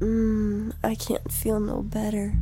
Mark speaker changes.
Speaker 1: Mmm, I can't feel no better.